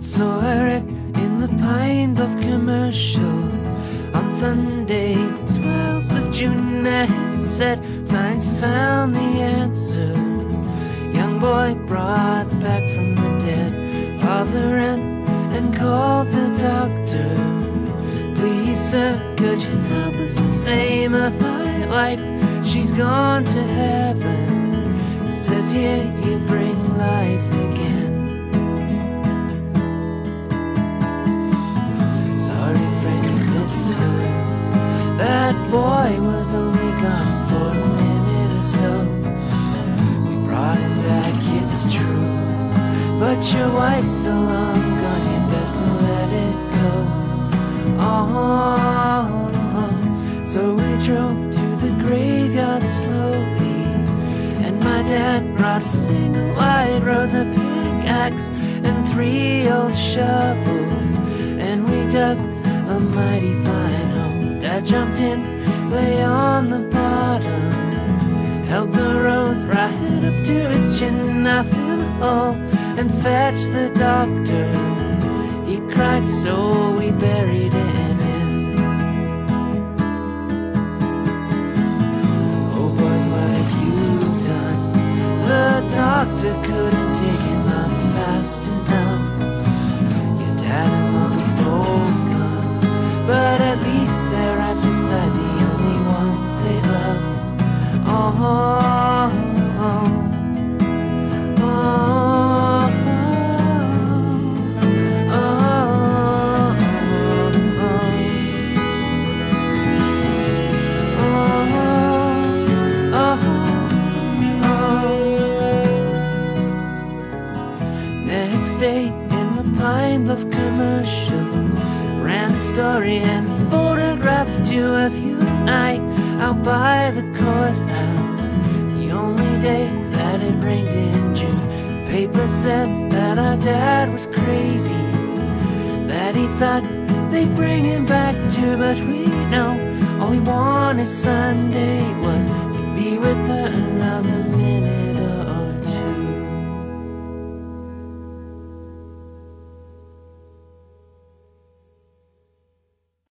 Saw Eric in the Pine Bluff commercial on Sunday, the 12th of June. It said science found the answer. Young boy brought back from the dead. Father ran and called the doctor. Please, sir, could you help us the same of my wife? She's gone to heaven. Says here you bring life again. Boy was only gone for a minute or so. We brought him back, it's true. But your wife's so long gone, you best let it go. Oh, so we drove to the graveyard slowly. And my dad brought a single white rose, a pickaxe, and three old shovels. And we dug a mighty fine Dad jumped in, lay on the bottom. Held the rose right up to his chin. I filled the hole and fetched the doctor. He cried, so we buried him Day in the Pine Bluff commercial ran a story and photographed two of you and I out by the courthouse. The only day that it rained in June. The paper said that our dad was crazy, that he thought they'd bring him back too, but we know all he wanted Sunday was to be with her